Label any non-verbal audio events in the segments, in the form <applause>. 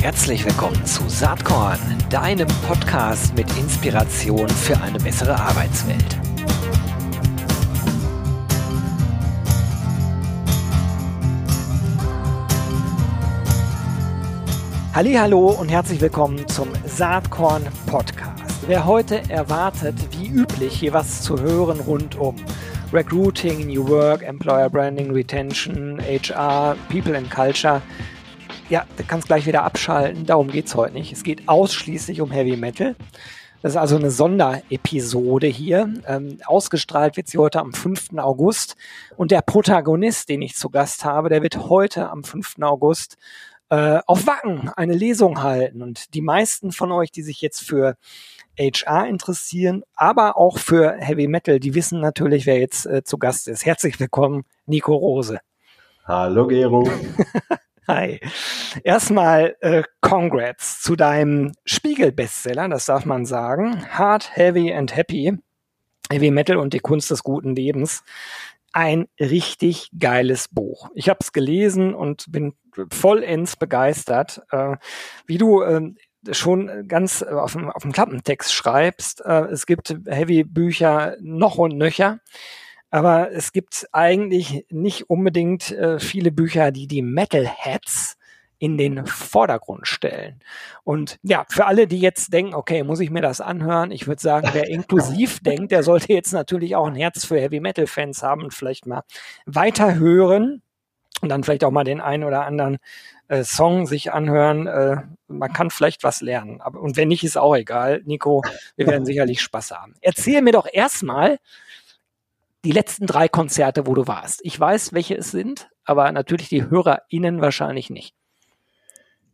Herzlich willkommen zu Saatkorn, deinem Podcast mit Inspiration für eine bessere Arbeitswelt. Hallo und herzlich willkommen zum Saatkorn Podcast. Wer heute erwartet, wie üblich, hier was zu hören rund um Recruiting, New Work, Employer Branding, Retention, HR, People and Culture, ja, du kannst gleich wieder abschalten. Darum geht es heute nicht. Es geht ausschließlich um Heavy Metal. Das ist also eine Sonderepisode hier. Ähm, ausgestrahlt wird sie heute am 5. August. Und der Protagonist, den ich zu Gast habe, der wird heute am 5. August äh, auf Wacken eine Lesung halten. Und die meisten von euch, die sich jetzt für HR interessieren, aber auch für Heavy Metal, die wissen natürlich, wer jetzt äh, zu Gast ist. Herzlich willkommen, Nico Rose. Hallo Gero. <laughs> Hi. Erstmal äh, Congrats zu deinem Spiegel-Bestseller, das darf man sagen. Hard, Heavy and Happy. Heavy Metal und die Kunst des guten Lebens. Ein richtig geiles Buch. Ich habe es gelesen und bin vollends begeistert, äh, wie du äh, schon ganz auf dem, auf dem Klappentext schreibst. Äh, es gibt Heavy-Bücher noch und nöcher. Aber es gibt eigentlich nicht unbedingt äh, viele Bücher, die die Metalheads in den Vordergrund stellen. Und ja, für alle, die jetzt denken, okay, muss ich mir das anhören? Ich würde sagen, wer inklusiv <laughs> denkt, der sollte jetzt natürlich auch ein Herz für Heavy Metal Fans haben und vielleicht mal weiterhören und dann vielleicht auch mal den einen oder anderen äh, Song sich anhören. Äh, man kann vielleicht was lernen. Aber, und wenn nicht, ist auch egal. Nico, wir werden <laughs> sicherlich Spaß haben. Erzähl mir doch erstmal, die letzten drei Konzerte, wo du warst. Ich weiß, welche es sind, aber natürlich die HörerInnen wahrscheinlich nicht.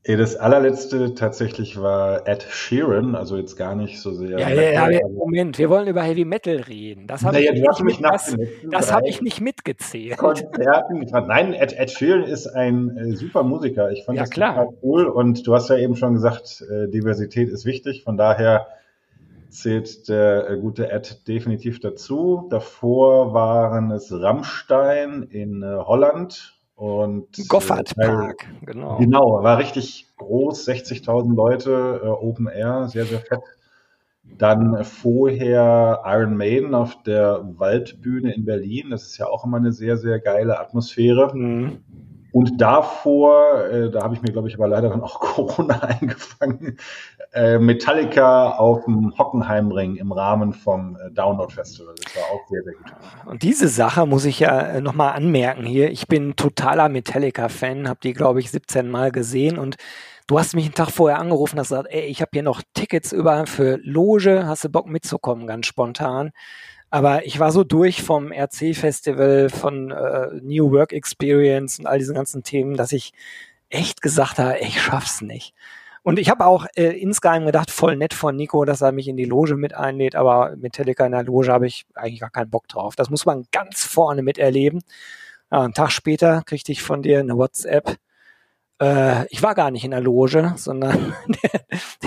Das allerletzte tatsächlich war Ed Sheeran, also jetzt gar nicht so sehr. Ja, ja, ja, Moment, wir wollen über Heavy Metal reden. Das habe naja, ich, nicht, mit, das, das hab ich nicht mitgezählt. Konzerten. Nein, Ed, Ed Sheeran ist ein äh, super Musiker. Ich fand ja, das klar. total cool und du hast ja eben schon gesagt, äh, Diversität ist wichtig. Von daher zählt der äh, gute Ed definitiv dazu. Davor waren es Rammstein in äh, Holland und Goffert äh, Park, genau. Genau, war richtig groß, 60.000 Leute, äh, Open Air, sehr, sehr fett. Dann vorher Iron Maiden auf der Waldbühne in Berlin. Das ist ja auch immer eine sehr, sehr geile Atmosphäre. Mhm. Und davor, äh, da habe ich mir, glaube ich, aber leider dann auch <laughs> Corona eingefangen, äh, Metallica auf dem Hockenheimring im Rahmen vom äh, Download Festival. Das war auch sehr, sehr gut. Und diese Sache muss ich ja äh, nochmal anmerken hier. Ich bin totaler Metallica-Fan, habe die, glaube ich, 17 Mal gesehen und Du hast mich einen Tag vorher angerufen, hast gesagt, ey, ich habe hier noch Tickets über für Loge, hast du Bock mitzukommen, ganz spontan. Aber ich war so durch vom RC-Festival, von äh, New Work Experience und all diesen ganzen Themen, dass ich echt gesagt habe, ich schaff's nicht. Und ich habe auch äh, insgeheim gedacht, voll nett von Nico, dass er mich in die Loge mit einlädt, aber Metallica in der Loge habe ich eigentlich gar keinen Bock drauf. Das muss man ganz vorne miterleben. Ja, einen Tag später kriegte ich von dir eine WhatsApp, äh, ich war gar nicht in der Loge, sondern <laughs> der,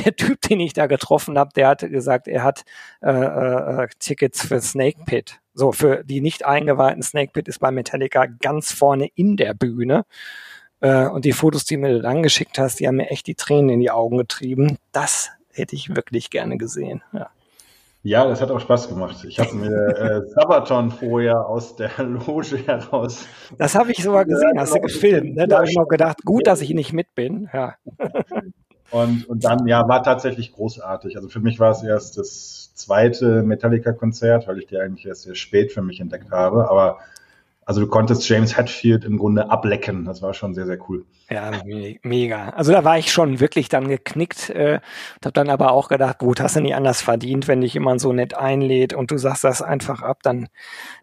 der Typ, den ich da getroffen habe, der hat gesagt, er hat äh, äh, Tickets für Snake Pit. So, für die nicht eingeweihten Snake Pit ist bei Metallica ganz vorne in der Bühne. Äh, und die Fotos, die mir dann geschickt hast, die haben mir echt die Tränen in die Augen getrieben. Das hätte ich wirklich gerne gesehen. Ja. Ja, das hat auch Spaß gemacht. Ich habe mir äh, Sabaton vorher aus der <laughs> Loge heraus. Das habe ich sogar gesehen, hast du gefilmt. Ne? Da habe ich noch gedacht, gut, dass ich nicht mit bin. Ja. Und, und dann, ja, war tatsächlich großartig. Also für mich war es erst das zweite Metallica-Konzert, weil ich die eigentlich erst sehr spät für mich entdeckt habe. Aber also du konntest James Hetfield im Grunde ablecken. Das war schon sehr, sehr cool. Ja, mega. Also da war ich schon wirklich dann geknickt äh, habe dann aber auch gedacht, gut, hast du nie anders verdient, wenn dich jemand so nett einlädt und du sagst das einfach ab, dann,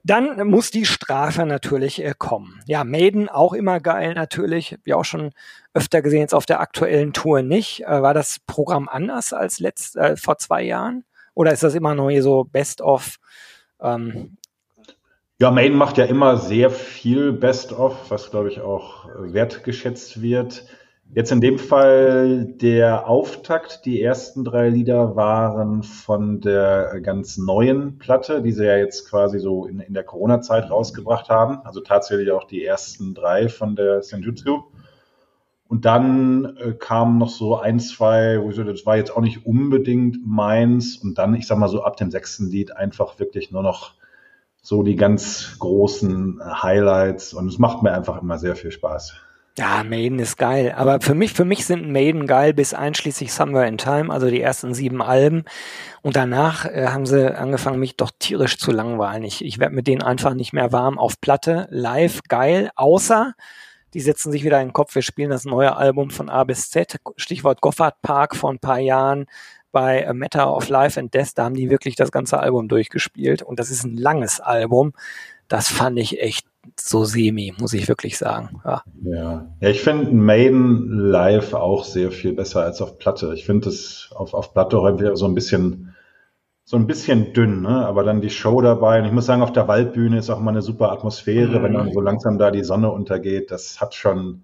dann muss die Strafe natürlich äh, kommen. Ja, Maiden auch immer geil natürlich, wie auch schon öfter gesehen, jetzt auf der aktuellen Tour nicht. Äh, war das Programm anders als letzt, äh, vor zwei Jahren? Oder ist das immer noch hier so Best of ähm, ja, Main macht ja immer sehr viel Best-of, was glaube ich auch wertgeschätzt wird. Jetzt in dem Fall der Auftakt. Die ersten drei Lieder waren von der ganz neuen Platte, die sie ja jetzt quasi so in, in der Corona-Zeit rausgebracht haben. Also tatsächlich auch die ersten drei von der Senjutsu. Und dann äh, kamen noch so ein, zwei, wo ich so, das war jetzt auch nicht unbedingt meins. Und dann, ich sag mal so, ab dem sechsten Lied einfach wirklich nur noch so die ganz großen Highlights. Und es macht mir einfach immer sehr viel Spaß. Ja, Maiden ist geil. Aber für mich, für mich sind Maiden geil bis einschließlich Somewhere in Time, also die ersten sieben Alben. Und danach äh, haben sie angefangen, mich doch tierisch zu langweilen. Ich, ich werde mit denen einfach nicht mehr warm auf Platte. Live geil, außer die setzen sich wieder in den Kopf, wir spielen das neue Album von A bis Z, Stichwort Goffard Park vor ein paar Jahren bei A Matter of Life and Death, da haben die wirklich das ganze Album durchgespielt und das ist ein langes Album. Das fand ich echt so semi, muss ich wirklich sagen. Ja, ja. ja ich finde Maiden live auch sehr viel besser als auf Platte. Ich finde es auf, auf Platte häufig so ein bisschen so ein bisschen dünn, ne? aber dann die Show dabei. Und ich muss sagen, auf der Waldbühne ist auch mal eine super Atmosphäre, mhm. wenn dann so langsam da die Sonne untergeht. Das hat schon,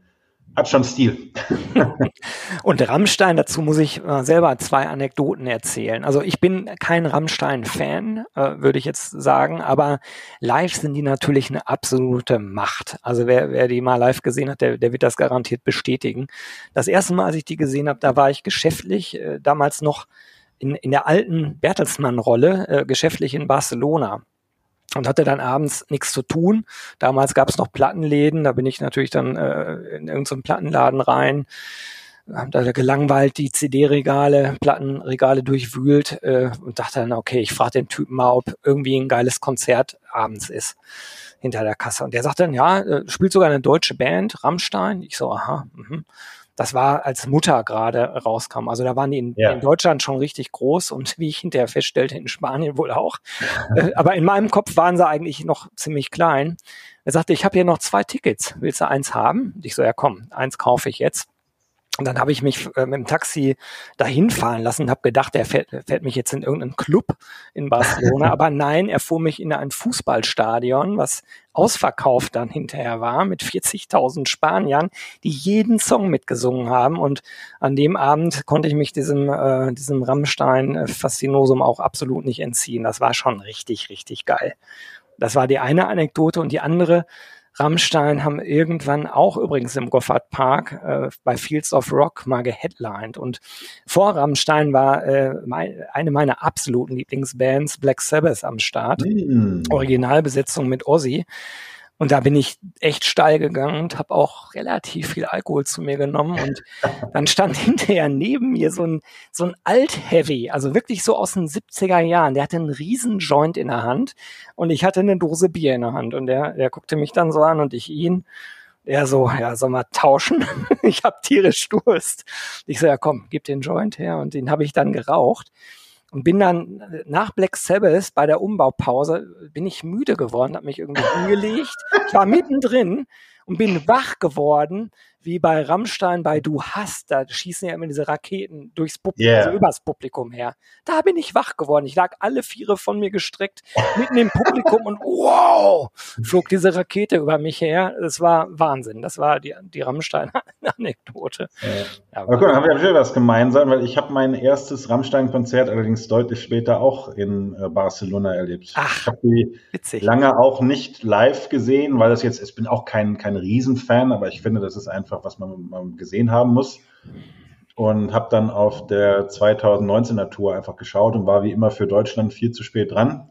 hat schon Stil. <laughs> Und Rammstein, dazu muss ich äh, selber zwei Anekdoten erzählen. Also ich bin kein Rammstein-Fan, äh, würde ich jetzt sagen, aber live sind die natürlich eine absolute Macht. Also wer, wer die mal live gesehen hat, der, der wird das garantiert bestätigen. Das erste Mal, als ich die gesehen habe, da war ich geschäftlich, äh, damals noch in, in der alten Bertelsmann-Rolle, geschäftlich in Barcelona und hatte dann abends nichts zu tun. Damals gab es noch Plattenläden, da bin ich natürlich dann äh, in irgendeinen Plattenladen rein, hab da gelangweilt die CD-Regale, Plattenregale durchwühlt äh, und dachte dann, okay, ich frage den Typen mal, ob irgendwie ein geiles Konzert abends ist hinter der Kasse. Und der sagte dann, ja, äh, spielt sogar eine deutsche Band, Rammstein. Ich so, aha, mhm das war als Mutter gerade rauskam. Also da waren die in, ja. in, Deutschland schon richtig groß und <laughs> wie ich hinterher feststellte, in Spanien wohl auch. Äh, aber in meinem Kopf waren sie eigentlich noch ziemlich klein. Er sagte, ich habe hier noch zwei Tickets. Willst du eins haben? Und ich so, ja komm, eins kaufe ich jetzt. Und dann habe ich mich äh, mit dem Taxi dahin fahren lassen, habe gedacht, er fährt, fährt mich jetzt in irgendeinen Club in Barcelona. <laughs> Aber nein, er fuhr mich in ein Fußballstadion, was ausverkauft dann hinterher war, mit 40.000 Spaniern, die jeden Song mitgesungen haben. Und an dem Abend konnte ich mich diesem, äh, diesem Rammstein-Faszinosum auch absolut nicht entziehen. Das war schon richtig, richtig geil. Das war die eine Anekdote. Und die andere, Rammstein haben irgendwann auch übrigens im Goffard Park äh, bei Fields of Rock mal geheadlined. Und vor Rammstein war äh, mein, eine meiner absoluten Lieblingsbands Black Sabbath am Start. Mm. Originalbesetzung mit Ozzy. Und da bin ich echt steil gegangen und habe auch relativ viel Alkohol zu mir genommen. Und <laughs> dann stand hinterher neben mir so ein, so ein Alt-Heavy, also wirklich so aus den 70er Jahren. Der hatte einen riesen Joint in der Hand und ich hatte eine Dose Bier in der Hand. Und der, der guckte mich dann so an und ich ihn. Er so, ja, soll mal tauschen? <laughs> ich habe tierisch Durst. Ich so, ja komm, gib den Joint her. Und den habe ich dann geraucht und bin dann nach Black Sabbath bei der Umbaupause bin ich müde geworden, habe mich irgendwie <laughs> hingelegt. Ich war mittendrin und bin wach geworden wie bei Rammstein bei Du hast, da schießen ja immer diese Raketen durchs Publikum, yeah. also übers Publikum her. Da bin ich wach geworden. Ich lag alle Viere von mir gestreckt, mitten im Publikum und wow, flog diese Rakete über mich her. Das war Wahnsinn. Das war die, die Rammstein-Anekdote. <laughs> Ja. Ja, Aber gut, haben wir natürlich was gemeinsam, weil ich habe mein erstes Rammstein-Konzert allerdings deutlich später auch in äh, Barcelona erlebt. Ach, ich habe die witzig. lange auch nicht live gesehen, weil das jetzt, ich bin auch kein, kein Riesenfan, aber ich finde, das ist einfach einfach, was man, man gesehen haben muss. Und habe dann auf der 2019er Tour einfach geschaut und war wie immer für Deutschland viel zu spät dran.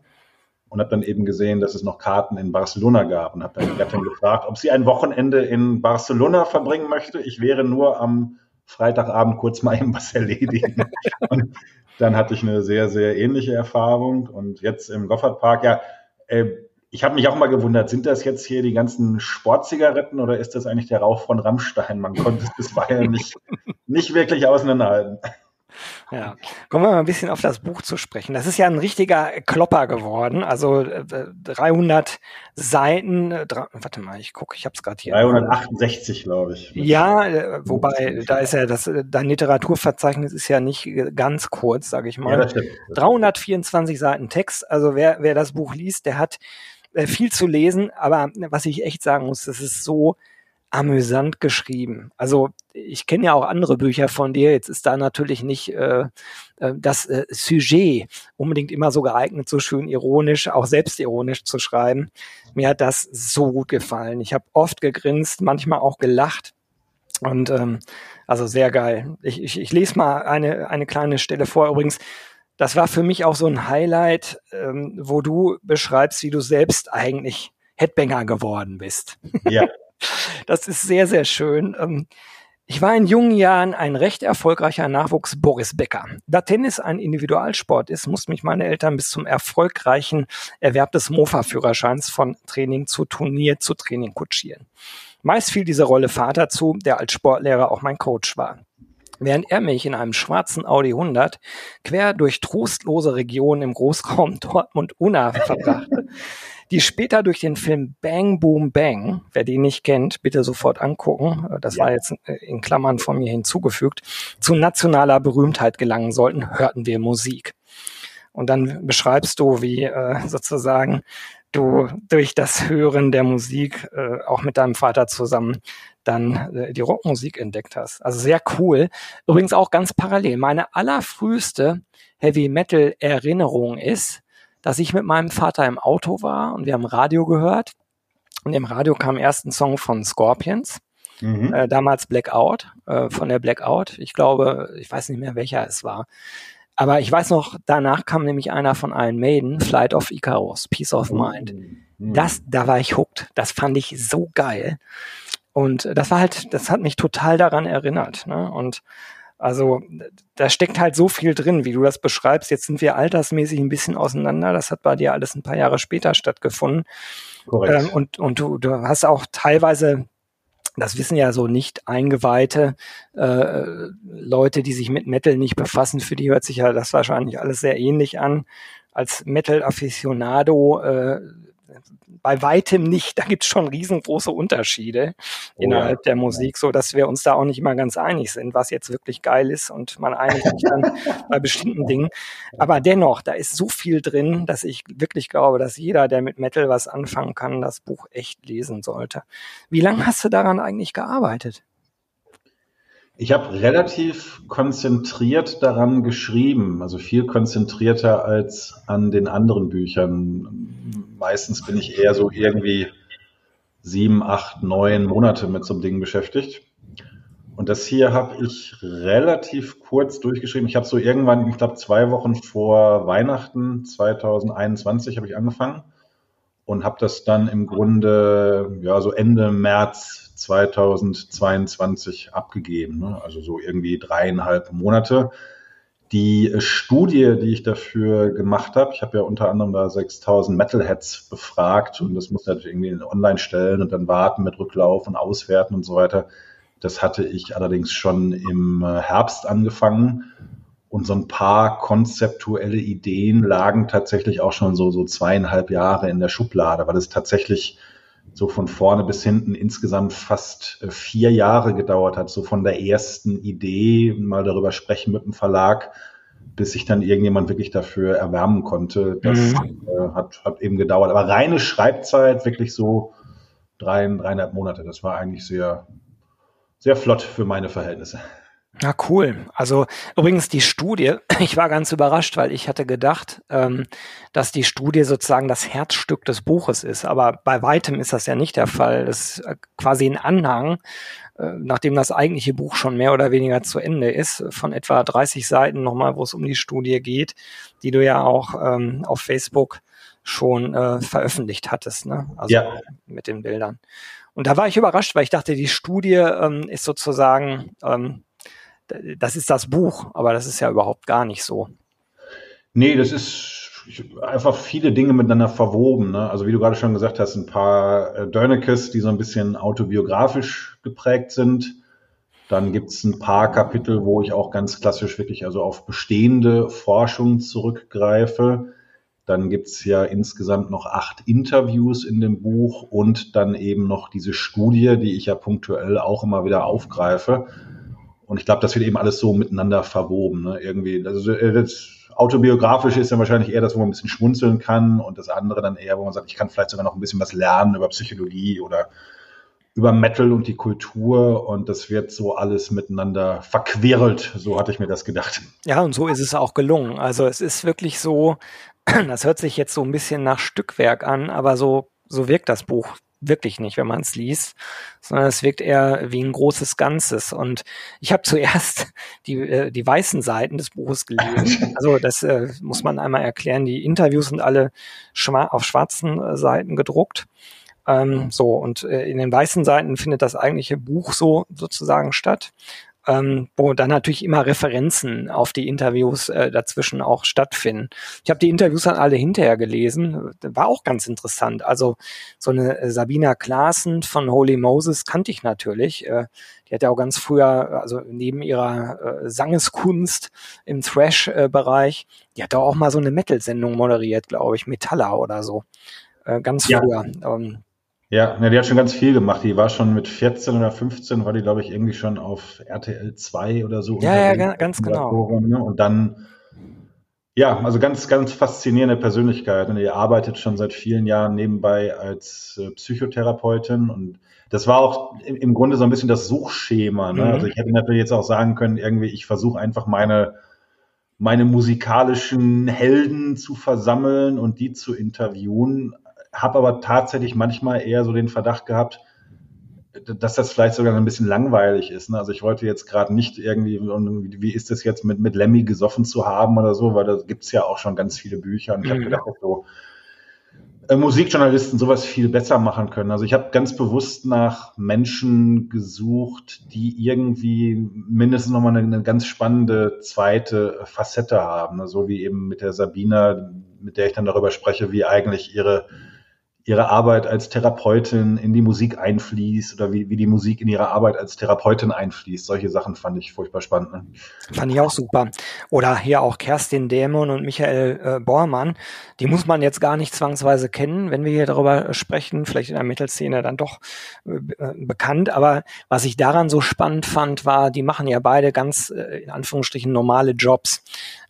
Und habe dann eben gesehen, dass es noch Karten in Barcelona gab und habe dann die Gattin gefragt, ob sie ein Wochenende in Barcelona verbringen möchte. Ich wäre nur am Freitagabend kurz mal eben was erledigen. <laughs> und dann hatte ich eine sehr, sehr ähnliche Erfahrung. Und jetzt im Goffert Park, ja, äh, ich habe mich auch mal gewundert, sind das jetzt hier die ganzen Sportzigaretten oder ist das eigentlich der Rauch von Rammstein? Man konnte es bisweilen nicht, nicht wirklich auseinanderhalten. Ja, kommen wir mal ein bisschen auf das Buch zu sprechen. Das ist ja ein richtiger Klopper geworden. Also äh, 300 Seiten. Äh, warte mal, ich gucke, ich habe es gerade hier. 368, glaube ich. Ja, äh, wobei da ist ja das äh, dein Literaturverzeichnis ist ja nicht ganz kurz, sage ich mal. Ja, das stimmt. 324 Seiten Text. Also wer wer das Buch liest, der hat äh, viel zu lesen, aber was ich echt sagen muss, das ist so amüsant geschrieben. Also ich kenne ja auch andere Bücher von dir. Jetzt ist da natürlich nicht äh, äh, das äh, Sujet unbedingt immer so geeignet, so schön ironisch, auch selbstironisch zu schreiben. Mir hat das so gut gefallen. Ich habe oft gegrinst, manchmal auch gelacht. Und ähm, also sehr geil. Ich, ich, ich lese mal eine, eine kleine Stelle vor. Übrigens, das war für mich auch so ein Highlight, ähm, wo du beschreibst, wie du selbst eigentlich Headbanger geworden bist. Ja. <laughs> Das ist sehr, sehr schön. Ähm, ich war in jungen Jahren ein recht erfolgreicher Nachwuchs Boris Becker. Da Tennis ein Individualsport ist, mussten mich meine Eltern bis zum erfolgreichen Erwerb des Mofa-Führerscheins von Training zu Turnier zu Training kutschieren. Meist fiel diese Rolle Vater zu, der als Sportlehrer auch mein Coach war. Während er mich in einem schwarzen Audi 100 quer durch trostlose Regionen im Großraum <laughs> Dortmund-Unna verbrachte, die später durch den Film Bang Boom Bang, wer den nicht kennt, bitte sofort angucken, das war jetzt in Klammern von mir hinzugefügt, zu nationaler Berühmtheit gelangen sollten, hörten wir Musik. Und dann beschreibst du, wie äh, sozusagen du durch das Hören der Musik äh, auch mit deinem Vater zusammen dann äh, die Rockmusik entdeckt hast. Also sehr cool. Übrigens auch ganz parallel. Meine allerfrüheste Heavy Metal Erinnerung ist, dass ich mit meinem Vater im Auto war und wir haben Radio gehört. Und im Radio kam erst ein Song von Scorpions. Mhm. Äh, damals Blackout, äh, von der Blackout. Ich glaube, ich weiß nicht mehr, welcher es war. Aber ich weiß noch, danach kam nämlich einer von Iron Maiden, Flight of Icarus, Peace of Mind. Mhm. Das, da war ich hooked. Das fand ich so geil. Und das war halt, das hat mich total daran erinnert. Ne? Und also da steckt halt so viel drin, wie du das beschreibst. Jetzt sind wir altersmäßig ein bisschen auseinander. Das hat bei dir alles ein paar Jahre später stattgefunden. Korrekt. Ähm, und und du, du hast auch teilweise das wissen ja so nicht eingeweihte äh, Leute, die sich mit Metal nicht befassen, für die hört sich ja das wahrscheinlich alles sehr ähnlich an. Als Metal-Afficionado äh, bei weitem nicht. Da gibt es schon riesengroße Unterschiede oh, innerhalb ja. der Musik, so dass wir uns da auch nicht immer ganz einig sind, was jetzt wirklich geil ist und man einigt sich dann <laughs> bei bestimmten Dingen. Aber dennoch, da ist so viel drin, dass ich wirklich glaube, dass jeder, der mit Metal was anfangen kann, das Buch echt lesen sollte. Wie lange hast du daran eigentlich gearbeitet? Ich habe relativ konzentriert daran geschrieben, also viel konzentrierter als an den anderen Büchern. Meistens bin ich eher so irgendwie sieben, acht, neun Monate mit so einem Ding beschäftigt. Und das hier habe ich relativ kurz durchgeschrieben. Ich habe so irgendwann, ich glaube, zwei Wochen vor Weihnachten 2021 habe ich angefangen und habe das dann im Grunde ja so Ende März 2022 abgegeben. Ne? Also so irgendwie dreieinhalb Monate. Die Studie, die ich dafür gemacht habe, ich habe ja unter anderem da 6000 Metalheads befragt und das muss natürlich irgendwie online stellen und dann warten mit Rücklauf und Auswerten und so weiter. Das hatte ich allerdings schon im Herbst angefangen und so ein paar konzeptuelle Ideen lagen tatsächlich auch schon so, so zweieinhalb Jahre in der Schublade, weil es tatsächlich so von vorne bis hinten insgesamt fast äh, vier Jahre gedauert hat, so von der ersten Idee, mal darüber sprechen mit dem Verlag, bis sich dann irgendjemand wirklich dafür erwärmen konnte. Das mhm. äh, hat, hat eben gedauert. Aber reine Schreibzeit, wirklich so drei, dreieinhalb Monate. Das war eigentlich sehr, sehr flott für meine Verhältnisse. Na cool. Also übrigens die Studie, <clears throat> ich war ganz überrascht, weil ich hatte gedacht, ähm, dass die Studie sozusagen das Herzstück des Buches ist. Aber bei weitem ist das ja nicht der Fall. Das ist äh, quasi ein Anhang, äh, nachdem das eigentliche Buch schon mehr oder weniger zu Ende ist, von etwa 30 Seiten nochmal, wo es um die Studie geht, die du ja auch ähm, auf Facebook schon äh, veröffentlicht hattest, ne? Also ja. mit den Bildern. Und da war ich überrascht, weil ich dachte, die Studie ähm, ist sozusagen ähm, das ist das Buch, aber das ist ja überhaupt gar nicht so. Nee, das ist einfach viele Dinge miteinander verwoben. Ne? Also wie du gerade schon gesagt hast, ein paar äh, Dörnekes, die so ein bisschen autobiografisch geprägt sind. Dann gibt es ein paar Kapitel, wo ich auch ganz klassisch wirklich also auf bestehende Forschung zurückgreife. Dann gibt es ja insgesamt noch acht Interviews in dem Buch und dann eben noch diese Studie, die ich ja punktuell auch immer wieder aufgreife. Und ich glaube, das wird eben alles so miteinander verwoben. Ne? Irgendwie, also das Autobiografische ist dann wahrscheinlich eher das, wo man ein bisschen schmunzeln kann und das andere dann eher, wo man sagt, ich kann vielleicht sogar noch ein bisschen was lernen über Psychologie oder über Metal und die Kultur und das wird so alles miteinander verquirlt. So hatte ich mir das gedacht. Ja, und so ist es auch gelungen. Also es ist wirklich so, <clears throat> das hört sich jetzt so ein bisschen nach Stückwerk an, aber so, so wirkt das Buch wirklich nicht, wenn man es liest, sondern es wirkt eher wie ein großes Ganzes. Und ich habe <laughs> zuerst die, äh, die weißen Seiten des Buches gelesen. <laughs> Also das äh, muss man einmal erklären. Die Interviews sind alle schwa auf schwarzen äh, Seiten gedruckt. Ähm, so, und äh, in den weißen Seiten findet das eigentliche Buch so sozusagen statt ähm, wo dann natürlich immer Referenzen auf die Interviews äh, dazwischen auch stattfinden. Ich habe die Interviews dann alle hinterher gelesen, war auch ganz interessant. Also so eine äh, Sabina Klaassen von Holy Moses kannte ich natürlich. Äh, die hat ja auch ganz früher, also neben ihrer äh, Sangeskunst im Thrash-Bereich, die hat auch mal so eine Metal-Sendung moderiert, glaube ich, Metalla oder so. Äh, ganz ja. früher. Ähm, ja, ja, die hat schon ganz viel gemacht. Die war schon mit 14 oder 15, war die, glaube ich, irgendwie schon auf RTL 2 oder so. Ja, ja, ganz genau. Ne? Und dann, ja, also ganz, ganz faszinierende Persönlichkeit. Und die arbeitet schon seit vielen Jahren nebenbei als äh, Psychotherapeutin. Und das war auch im, im, Grunde so ein bisschen das Suchschema. Ne? Mhm. Also ich hätte natürlich jetzt auch sagen können, irgendwie, ich versuche einfach meine meine musikalischen Helden zu versammeln und die zu interviewen habe aber tatsächlich manchmal eher so den Verdacht gehabt, dass das vielleicht sogar ein bisschen langweilig ist. Ne? Also ich wollte jetzt gerade nicht irgendwie, wie ist das jetzt mit, mit Lemmy gesoffen zu haben oder so, weil da gibt's ja auch schon ganz viele Bücher und ich mhm. habe gedacht, so äh, Musikjournalisten sowas viel besser machen können. Also ich habe ganz bewusst nach Menschen gesucht, die irgendwie mindestens nochmal eine, eine ganz spannende zweite Facette haben. Ne? So wie eben mit der Sabina, mit der ich dann darüber spreche, wie eigentlich ihre ihre Arbeit als Therapeutin in die Musik einfließt oder wie, wie die Musik in ihre Arbeit als Therapeutin einfließt. Solche Sachen fand ich furchtbar spannend. Ne? Fand ich auch super. Oder hier auch Kerstin Dämon und Michael äh, Bormann. Die muss man jetzt gar nicht zwangsweise kennen, wenn wir hier darüber sprechen. Vielleicht in der Mittelszene dann doch äh, bekannt. Aber was ich daran so spannend fand, war, die machen ja beide ganz, äh, in Anführungsstrichen, normale Jobs.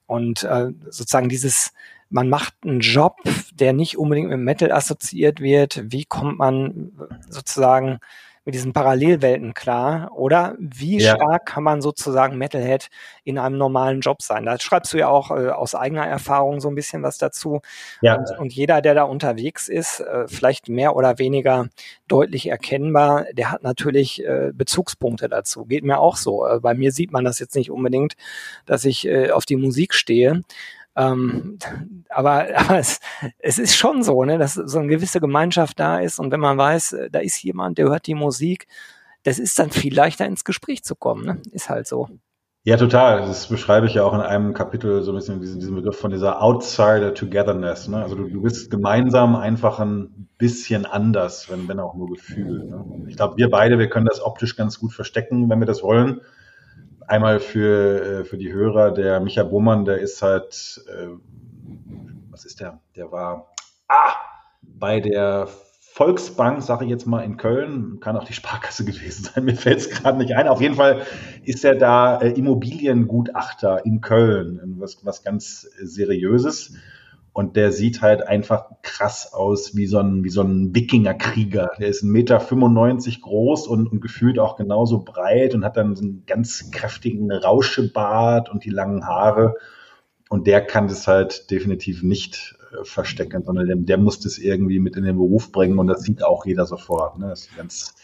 Und äh, sozusagen dieses man macht einen Job, der nicht unbedingt mit Metal assoziiert wird. Wie kommt man sozusagen mit diesen Parallelwelten klar? Oder wie ja. stark kann man sozusagen Metalhead in einem normalen Job sein? Da schreibst du ja auch äh, aus eigener Erfahrung so ein bisschen was dazu. Ja. Und, und jeder, der da unterwegs ist, äh, vielleicht mehr oder weniger deutlich erkennbar, der hat natürlich äh, Bezugspunkte dazu. Geht mir auch so. Äh, bei mir sieht man das jetzt nicht unbedingt, dass ich äh, auf die Musik stehe. Ähm, aber, <laughs> aber es, es ist schon so, ne, dass so eine gewisse Gemeinschaft da ist und wenn man weiß, äh, da ist jemand, der hört die Musik, das ist dann viel leichter ins Gespräch zu kommen. Ne? Ist halt so. Ja, total. Das beschreibe ich ja auch in einem Kapitel so ein bisschen diesen, diesen Begriff von dieser Outsider Togetherness. Ne? Also du, du bist gemeinsam einfach ein bisschen anders, wenn, wenn auch nur Gefühl. Ne? Ich glaube, wir beide, wir können das optisch ganz gut verstecken, wenn wir das wollen einmal für, äh, für die Hörer, der Micha Bohmann, der ist halt, äh, was ist der? Der war ah, bei der Volksbank, sage ich jetzt mal, in Köln, kann auch die Sparkasse <laughs> gewesen sein, mir fällt es gerade nicht ein. Auf jeden Fall ist er da äh, Immobiliengutachter in Köln, was, was ganz Seriöses. Und der sieht halt einfach krass aus wie so ein, wie so ein Wikingerkrieger. Der ist 1,95 Meter groß und, und gefühlt auch genauso breit und hat dann so einen ganz kräftigen Rauschebart und die langen Haare. Und der kann das halt definitiv nicht äh, verstecken, sondern der, der, muss das irgendwie mit in den Beruf bringen und das sieht auch jeder sofort. Ne? Das ist ganz,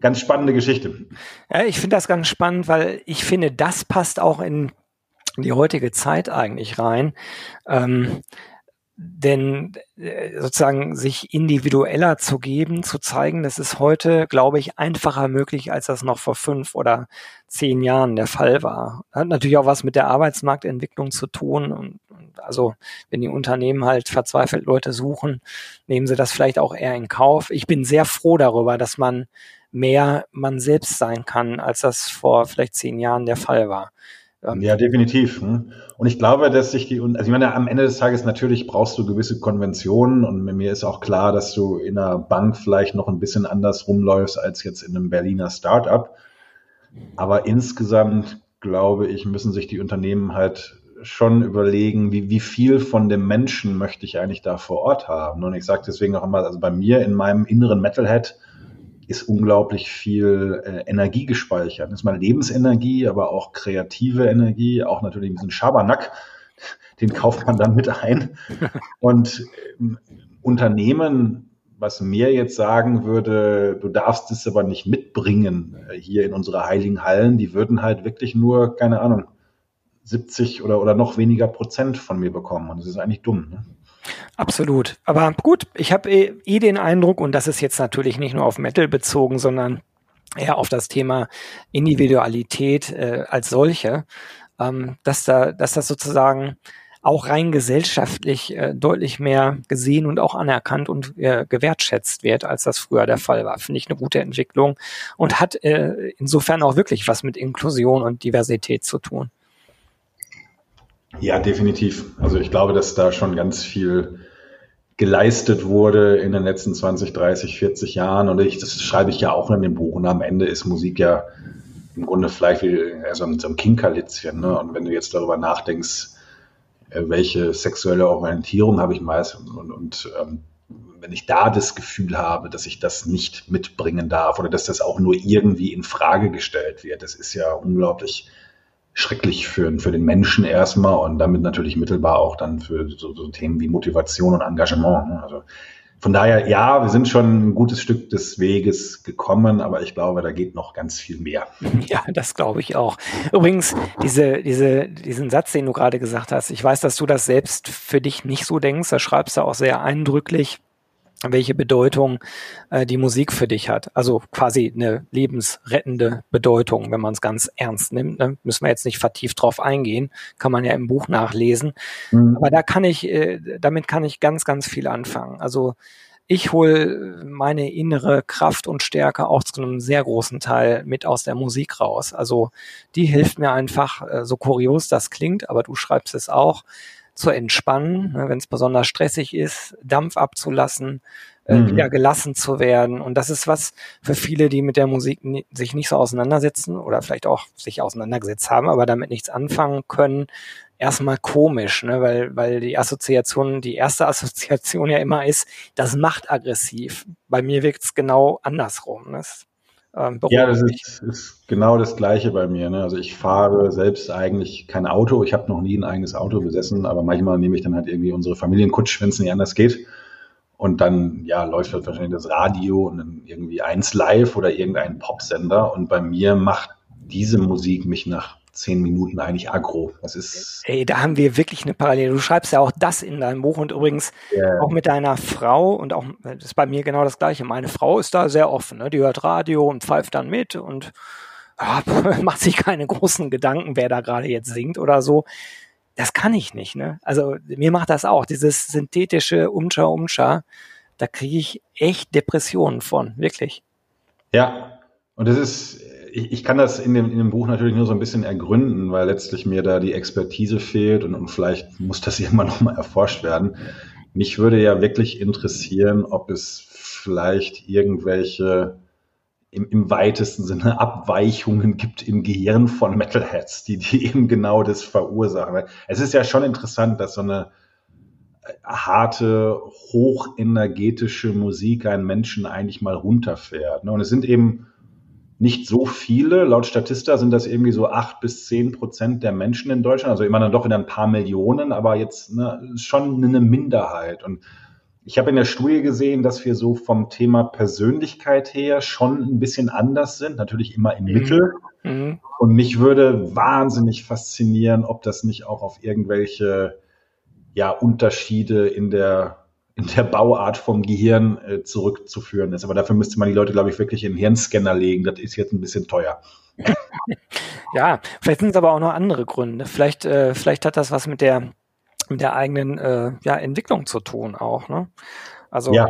ganz spannende Geschichte. Ja, ich finde das ganz spannend, weil ich finde, das passt auch in die heutige Zeit eigentlich rein. Ähm, denn äh, sozusagen sich individueller zu geben, zu zeigen, das ist heute, glaube ich, einfacher möglich, als das noch vor fünf oder zehn Jahren der Fall war. Hat natürlich auch was mit der Arbeitsmarktentwicklung zu tun. Und, also wenn die Unternehmen halt verzweifelt Leute suchen, nehmen sie das vielleicht auch eher in Kauf. Ich bin sehr froh darüber, dass man mehr man selbst sein kann, als das vor vielleicht zehn Jahren der Fall war. Ja, definitiv. Ne? Und ich glaube, dass sich die, also ich meine, am Ende des Tages natürlich brauchst du gewisse Konventionen und mir ist auch klar, dass du in einer Bank vielleicht noch ein bisschen anders rumläufst als jetzt in einem Berliner Startup. Aber insgesamt glaube ich, müssen sich die Unternehmen halt schon überlegen, wie, wie viel von dem Menschen möchte ich eigentlich da vor Ort haben. Und ich sage deswegen auch immer, also bei mir in meinem inneren Metalhead, ist unglaublich viel äh, Energie gespeichert. Das ist mal Lebensenergie, aber auch kreative Energie, auch natürlich ein bisschen Schabernack. Den kauft man dann mit ein. Und äh, Unternehmen was mir jetzt sagen würde, du darfst es aber nicht mitbringen äh, hier in unsere heiligen Hallen, die würden halt wirklich nur, keine Ahnung, 70 oder, oder noch weniger Prozent von mir bekommen. Und das ist eigentlich dumm. Ne? Absolut. Aber gut, ich habe eh, eh den Eindruck, und das ist jetzt natürlich nicht nur auf Metal bezogen, sondern eher auf das Thema Individualität äh, als solche, ähm, dass da, dass das sozusagen auch rein gesellschaftlich äh, deutlich mehr gesehen und auch anerkannt und äh, gewertschätzt wird, als das früher der Fall war. Finde ich eine gute Entwicklung und hat äh, insofern auch wirklich was mit Inklusion und Diversität zu tun. Ja, definitiv. Also ich glaube, dass da schon ganz viel geleistet wurde in den letzten 20, 30, 40 Jahren. Und ich, das schreibe ich ja auch in dem Buch. Und am Ende ist Musik ja im Grunde vielleicht wie also so ein Kinkerlitzchen. Ne? Und wenn du jetzt darüber nachdenkst, äh, welche sexuelle Orientierung habe ich meist und, und ähm, wenn ich da das Gefühl habe, dass ich das nicht mitbringen darf oder dass das auch nur irgendwie in Frage gestellt wird, das ist ja unglaublich schrecklich für, für den Menschen erstmal und damit natürlich mittelbar auch dann für so, so Themen wie Motivation und Engagement. Ne? Also von daher, ja, wir sind schon ein gutes Stück des Weges gekommen, aber ich glaube, da geht noch ganz viel mehr. Ja, das glaube ich auch. Übrigens, diese, diese, diesen Satz, den du gerade gesagt hast, ich weiß, dass du das selbst für dich nicht so denkst, da schreibst du auch sehr eindrücklich welche Bedeutung äh, die Musik für dich hat. Also quasi eine lebensrettende Bedeutung, wenn man es ganz ernst nimmt. Ne? Müssen wir jetzt nicht vertieft drauf eingehen, kann man ja im Buch nachlesen. Mhm. Aber da kann ich, äh, damit kann ich ganz, ganz viel anfangen. Also ich hole meine innere Kraft und Stärke auch zu einem sehr großen Teil mit aus der Musik raus. Also die hilft mir einfach, äh, so kurios das klingt, aber du schreibst es auch, zu entspannen, ne, wenn es besonders stressig ist, Dampf abzulassen, äh, mhm. wieder gelassen zu werden. Und das ist was für viele, die mit der Musik sich nicht so auseinandersetzen oder vielleicht auch sich auseinandergesetzt haben, aber damit nichts anfangen können, erstmal komisch, ne? weil, weil die Assoziation, die erste <laughs> Assoziation ja immer ist, das macht aggressiv. Bei mir wirkt es genau andersrum. Ne? Ähm, Ja, das ist, ist, genau das Gleiche bei mir. Ne? Also ich fahre selbst eigentlich kein Auto. Ich habe noch nie ein eigenes Auto besessen, aber manchmal nehme ich dann halt irgendwie unsere Familienkutsch, wenn es nicht anders geht. Und dann ja, läuft halt wahrscheinlich das Radio und dann irgendwie eins live oder irgendein Popsender. Und bei mir macht diese Musik mich nach zehn Minuten eigentlich aggro. Das ist. Ey, da haben wir wirklich eine Parallele. Du schreibst ja auch das in deinem Buch und übrigens yeah. auch mit deiner Frau und auch, das ist bei mir genau das Gleiche. Meine Frau ist da sehr offen, ne? Die hört Radio und pfeift dann mit und ja, <laughs> <laughs> macht sich keine großen Gedanken, wer da gerade jetzt singt oder so. Das kann ich nicht, ne? Also mir macht das auch, dieses synthetische Umscha Umscha, da kriege ich echt Depressionen von, wirklich. Ja, und das ist, ich, ich kann das in dem, in dem Buch natürlich nur so ein bisschen ergründen, weil letztlich mir da die Expertise fehlt und, und vielleicht muss das <laughs> irgendwann nochmal erforscht werden. Mich würde ja wirklich interessieren, ob es vielleicht irgendwelche im, im weitesten Sinne Abweichungen gibt im Gehirn von Metalheads, die, die <laughs> eben genau das verursachen. Es ist ja schon interessant, dass so eine harte, hochenergetische Musik einen Menschen eigentlich mal runterfährt. Ne? Und es sind eben nicht so viele. Laut Statista sind das irgendwie so acht bis zehn Prozent der Menschen in Deutschland. Also immer dann doch wieder ein paar Millionen, aber jetzt ne, schon eine Minderheit. Und ich habe in der Studie gesehen, dass wir so vom Thema Persönlichkeit her schon ein bisschen anders sind. Natürlich immer im mhm. Mittel. Mhm. Und mich würde wahnsinnig faszinieren, ob das nicht auch auf irgendwelche ja, Unterschiede in der in der Bauart vom Gehirn äh, zurückzuführen ist. Aber dafür müsste man die Leute, glaube ich, wirklich in den Hirnscanner legen. Das ist jetzt ein bisschen teuer. <laughs> ja, vielleicht sind es aber auch noch andere Gründe. Vielleicht, äh, vielleicht hat das was mit der, mit der eigenen äh, ja, Entwicklung zu tun auch. Ne? Also ja.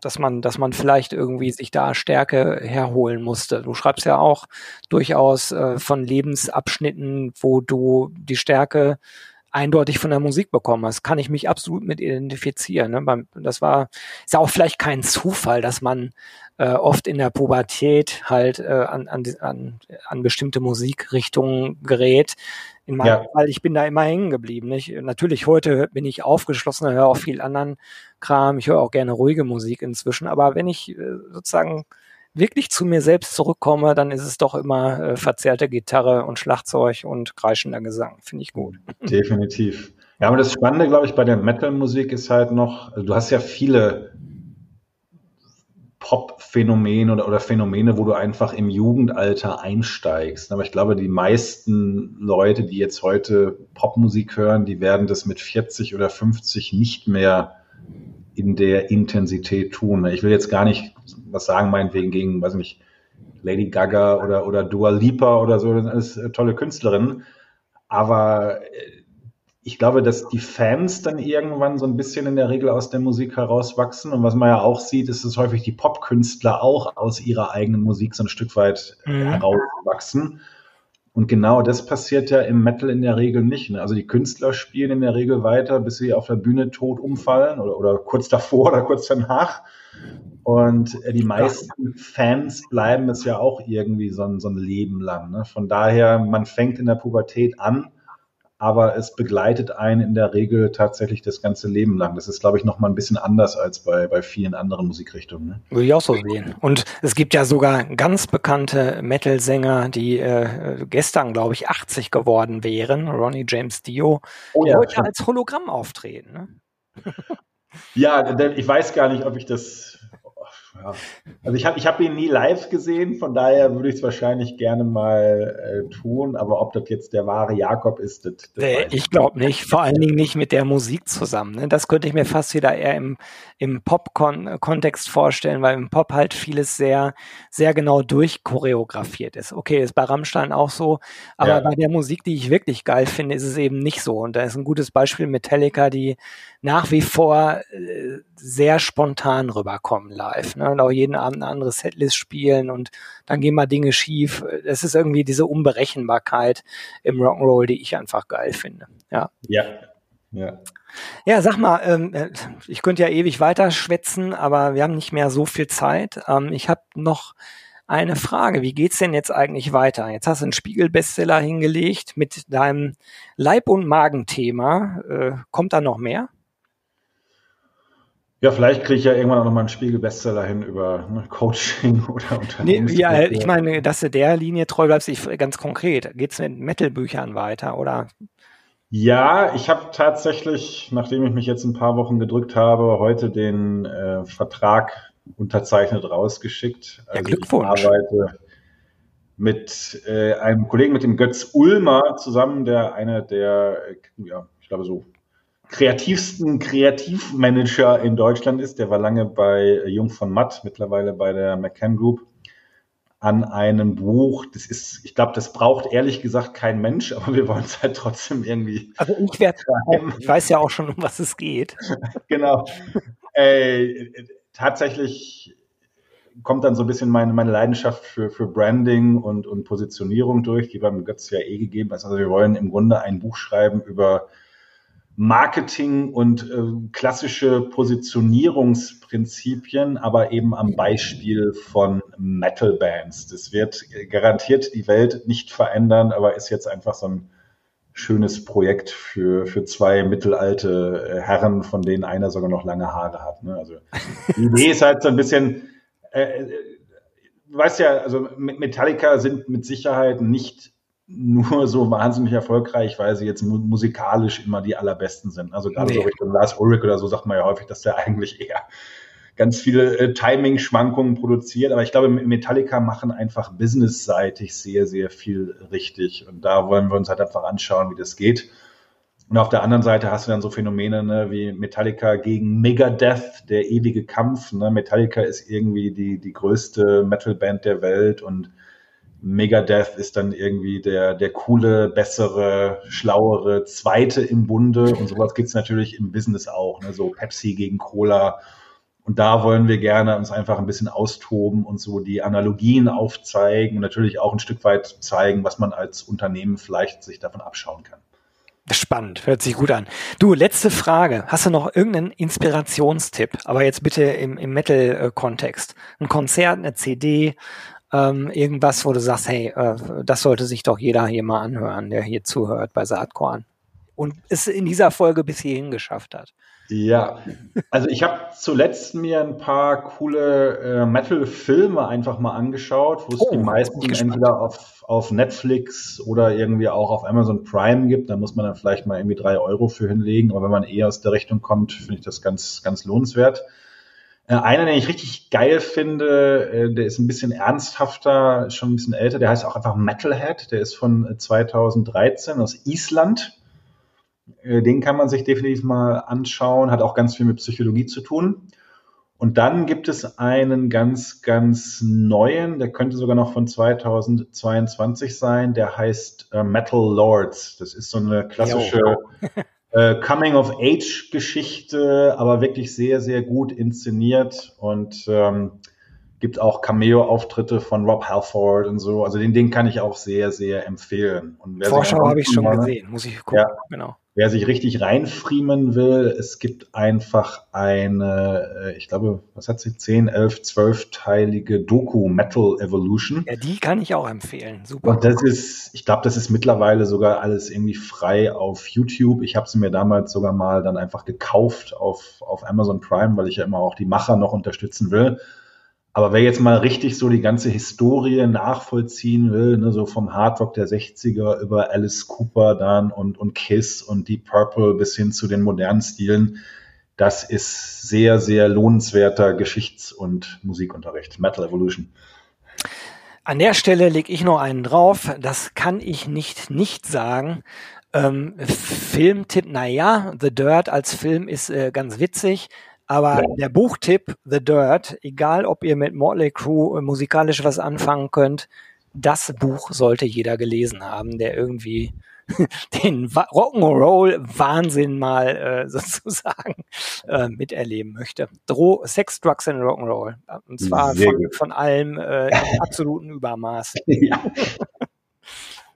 dass man, dass man vielleicht irgendwie sich da Stärke herholen musste. Du schreibst ja auch durchaus äh, von Lebensabschnitten, wo du die Stärke eindeutig von der Musik bekommen hast, kann ich mich absolut mit identifizieren. Ne? Das war, ist ja auch vielleicht kein Zufall, dass man äh, oft in der Pubertät halt äh, an, an, an, an bestimmte Musikrichtungen gerät. In meinem ja. Fall, ich bin da immer hängen geblieben. Nicht? Natürlich, heute bin ich aufgeschlossen, höre auch viel anderen Kram. Ich höre auch gerne ruhige Musik inzwischen. Aber wenn ich äh, sozusagen wirklich zu mir selbst zurückkomme, dann ist es doch immer äh, verzerrte Gitarre und Schlagzeug und kreischender Gesang. Finde ich gut. <laughs> Definitiv. Ja, aber das Spannende, glaube ich, bei der Metal-Musik ist halt noch, also du hast ja viele Pop-Phänomen oder, oder Phänomene, wo du einfach im Jugendalter einsteigst. Aber ich glaube, die meisten Leute, die jetzt heute Popmusik hören, die werden das mit 40 oder 50 nicht mehr in der Intensität tun. Ich will jetzt gar nicht was sagen, meinetwegen gegen, weiß nicht, Lady Gaga oder, oder Dua Lipa oder so, das sind alles tolle Künstlerinnen. Aber äh, ich glaube, dass die Fans dann irgendwann so ein bisschen in der Regel aus der Musik herauswachsen. Und was man ja auch sieht, ist, dass häufig die Popkünstler auch aus ihrer eigenen Musik so ein Stück weit mhm. herauswachsen. Und genau das passiert ja im Metal in der Regel nicht. Ne? Also die Künstler spielen in der Regel weiter, bis sie auf der Bühne tot umfallen oder, oder kurz davor <laughs> oder kurz danach. Und äh, die meisten Fans bleiben es ja auch irgendwie so ein, so ein Leben lang. Ne? Von daher, man fängt in der Pubertät an aber es begleitet einen in der Regel tatsächlich das ganze Leben lang. Das ist, glaube ich, noch mal ein bisschen anders als bei, bei vielen anderen Musikrichtungen. Ne? Würde ich auch so sehen. Und es gibt ja sogar ganz bekannte Metal-Sänger, die äh, gestern, glaube ich, 80 geworden wären. Ronnie James Dio, oh, ja, heute als Hologramm auftreten. Ne? <laughs> ja, ich weiß gar nicht, ob ich das ja. Also ich habe ich hab ihn nie live gesehen, von daher würde ich es wahrscheinlich gerne mal äh, tun, aber ob das jetzt der wahre Jakob ist, das, das äh, Ich glaube nicht, vor allen Dingen nicht mit der Musik zusammen. Ne? Das könnte ich mir fast wieder eher im, im Pop-Kontext vorstellen, weil im Pop halt vieles sehr, sehr genau durchchoreografiert ist. Okay, ist bei Rammstein auch so, aber ja. bei der Musik, die ich wirklich geil finde, ist es eben nicht so. Und da ist ein gutes Beispiel Metallica, die nach wie vor äh, sehr spontan rüberkommen live. Ne? Und auch jeden Abend eine andere Setlist spielen und dann gehen mal Dinge schief. Es ist irgendwie diese Unberechenbarkeit im Rock'n'Roll, die ich einfach geil finde. Ja. Ja. Ja. Ja, sag mal, ähm, äh, ich könnte ja ewig weiter schwätzen, aber wir haben nicht mehr so viel Zeit. Ähm, ich habe noch eine Frage. Wie geht's denn jetzt eigentlich weiter? Jetzt hast du einen Spiegel-Bestseller hingelegt mit deinem Leib- und Magenthema. Äh, kommt da noch mehr? Ja, vielleicht kriege ich ja irgendwann auch nochmal einen Spiegel-Bestseller hin über ne, Coaching <laughs> oder Unternehmen. Nee, ja, ich meine, dass du der Linie treu bleibst, ich, ganz konkret. Geht es mit Metal-Büchern weiter oder? Ja, ich habe tatsächlich, nachdem ich mich jetzt ein paar Wochen gedrückt habe, heute den äh, Vertrag unterzeichnet rausgeschickt. Also ja, Glückwunsch. Ich arbeite mit äh, einem Kollegen, mit dem Götz Ulmer zusammen, der einer der, äh, ja, ich glaube so kreativsten Kreativmanager in Deutschland ist. Der war lange bei Jung von Matt, mittlerweile bei der McCann Group, an einem Buch. Das ist, ich glaube, das braucht ehrlich gesagt kein Mensch, aber wir wollen es halt trotzdem irgendwie. Also ich werde, ich weiß ja auch schon, um was es geht. <laughs> genau. Äh, tatsächlich kommt dann so ein bisschen meine, meine Leidenschaft für, für Branding und, und Positionierung durch, die beim Götz ja eh gegeben ist. Also wir wollen im Grunde ein Buch schreiben über Marketing und äh, klassische Positionierungsprinzipien, aber eben am Beispiel von Metal Bands. Das wird garantiert die Welt nicht verändern, aber ist jetzt einfach so ein schönes Projekt für, für zwei mittelalte äh, Herren, von denen einer sogar noch lange Haare hat. Ne? Also <laughs> die Idee ist halt so ein bisschen, äh, du weißt ja, also Metallica sind mit Sicherheit nicht nur so wahnsinnig erfolgreich, weil sie jetzt mu musikalisch immer die allerbesten sind. Also gerade nee. so Richtung Lars Ulrich oder so sagt man ja häufig, dass der eigentlich eher ganz viele äh, Timing-Schwankungen produziert. Aber ich glaube, Metallica machen einfach businessseitig sehr, sehr viel richtig. Und da wollen wir uns halt einfach anschauen, wie das geht. Und auf der anderen Seite hast du dann so Phänomene ne, wie Metallica gegen Megadeth, der ewige Kampf. Ne? Metallica ist irgendwie die, die größte Metalband der Welt und Megadeth ist dann irgendwie der, der coole, bessere, schlauere Zweite im Bunde und sowas gibt's natürlich im Business auch, ne? so Pepsi gegen Cola. Und da wollen wir gerne uns einfach ein bisschen austoben und so die Analogien aufzeigen und natürlich auch ein Stück weit zeigen, was man als Unternehmen vielleicht sich davon abschauen kann. Spannend, hört sich gut an. Du, letzte Frage. Hast du noch irgendeinen Inspirationstipp? Aber jetzt bitte im, im Metal-Kontext. Ein Konzert, eine CD, ähm, irgendwas, wo du sagst, hey, äh, das sollte sich doch jeder hier mal anhören, der hier zuhört bei Saatkorn und es in dieser Folge bis hierhin geschafft hat. Ja, also ich habe zuletzt mir ein paar coole äh, Metal-Filme einfach mal angeschaut, wo es oh, die meisten entweder auf, auf Netflix oder irgendwie auch auf Amazon Prime gibt. Da muss man dann vielleicht mal irgendwie drei Euro für hinlegen. Aber wenn man eher aus der Richtung kommt, finde ich das ganz, ganz lohnenswert. Äh, einer, den ich richtig geil finde, äh, der ist ein bisschen ernsthafter, schon ein bisschen älter, der heißt auch einfach Metalhead, der ist von 2013 aus Island. Den kann man sich definitiv mal anschauen, hat auch ganz viel mit Psychologie zu tun. Und dann gibt es einen ganz, ganz neuen, der könnte sogar noch von 2022 sein, der heißt äh, Metal Lords. Das ist so eine klassische <laughs> äh, Coming-of-Age-Geschichte, aber wirklich sehr, sehr gut inszeniert und ähm, gibt auch Cameo-Auftritte von Rob Halford und so. Also den, den kann ich auch sehr, sehr empfehlen. Vorschau habe ich schon gesehen, muss ich gucken. Ja, genau. Wer sich richtig reinfriemen will, es gibt einfach eine, äh, ich glaube, was hat sie, 10, 11, 12-teilige Doku Metal Evolution. Ja, die kann ich auch empfehlen. Super. Und das ist, ich glaube, das ist mittlerweile sogar alles irgendwie frei auf YouTube. Ich habe sie mir damals sogar mal dann einfach gekauft auf, auf Amazon Prime, weil ich ja immer auch die Macher noch unterstützen will. Aber wer jetzt mal richtig so die ganze Historie nachvollziehen will, ne, so vom Hardrock der 60er über Alice Cooper dann und, und Kiss und Deep Purple bis hin zu den modernen Stilen, das ist sehr, sehr lohnenswerter Geschichts- und Musikunterricht. Metal Evolution. An der Stelle lege ich noch einen drauf. Das kann ich nicht nicht sagen. Ähm, Filmtipp, naja, The Dirt als Film ist äh, ganz witzig. Aber der Buchtipp The Dirt, egal ob ihr mit Motley Crue musikalisch was anfangen könnt, das Buch sollte jeder gelesen haben, der irgendwie <laughs> den Rock'n'Roll Wahnsinn mal äh, <laughs> sozusagen äh, miterleben möchte. Dro Sex, Drugs and Rock'n'Roll. Und zwar von, von, allem äh, im absoluten Übermaß. <laughs> Ja.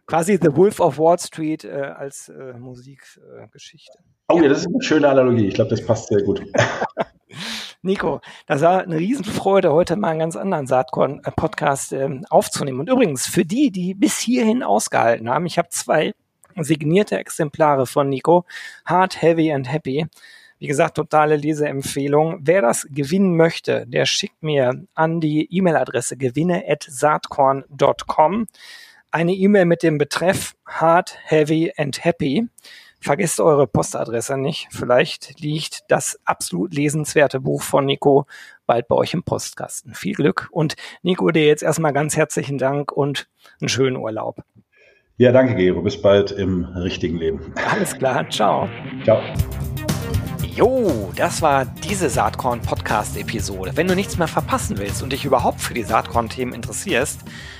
Quasi The Wolf of Wall Street äh, als äh, Musikgeschichte. Oh ja. ja, das ist eine schöne Analogie. Ich glaube, das passt sehr gut. <laughs> Nico, das war eine Riesenfreude, heute mal einen ganz anderen Saatkorn-Podcast ähm, aufzunehmen. Und übrigens, für die, die bis hierhin ausgehalten haben, ich habe zwei signierte Exemplare von Nico, Hard, Heavy and Happy. Wie gesagt, totale Leseempfehlung. Wer das gewinnen möchte, der schickt mir an die E-Mail-Adresse gewinne@saatkorn.com eine E-Mail mit dem Betreff Hard, Heavy and Happy. Vergesst eure Postadresse nicht. Vielleicht liegt das absolut lesenswerte Buch von Nico bald bei euch im Postkasten. Viel Glück und Nico, dir jetzt erstmal ganz herzlichen Dank und einen schönen Urlaub. Ja, danke, Gero. Bis bald im richtigen Leben. Alles klar. Ciao. Ciao. Jo, das war diese Saatkorn-Podcast-Episode. Wenn du nichts mehr verpassen willst und dich überhaupt für die Saatkorn-Themen interessierst,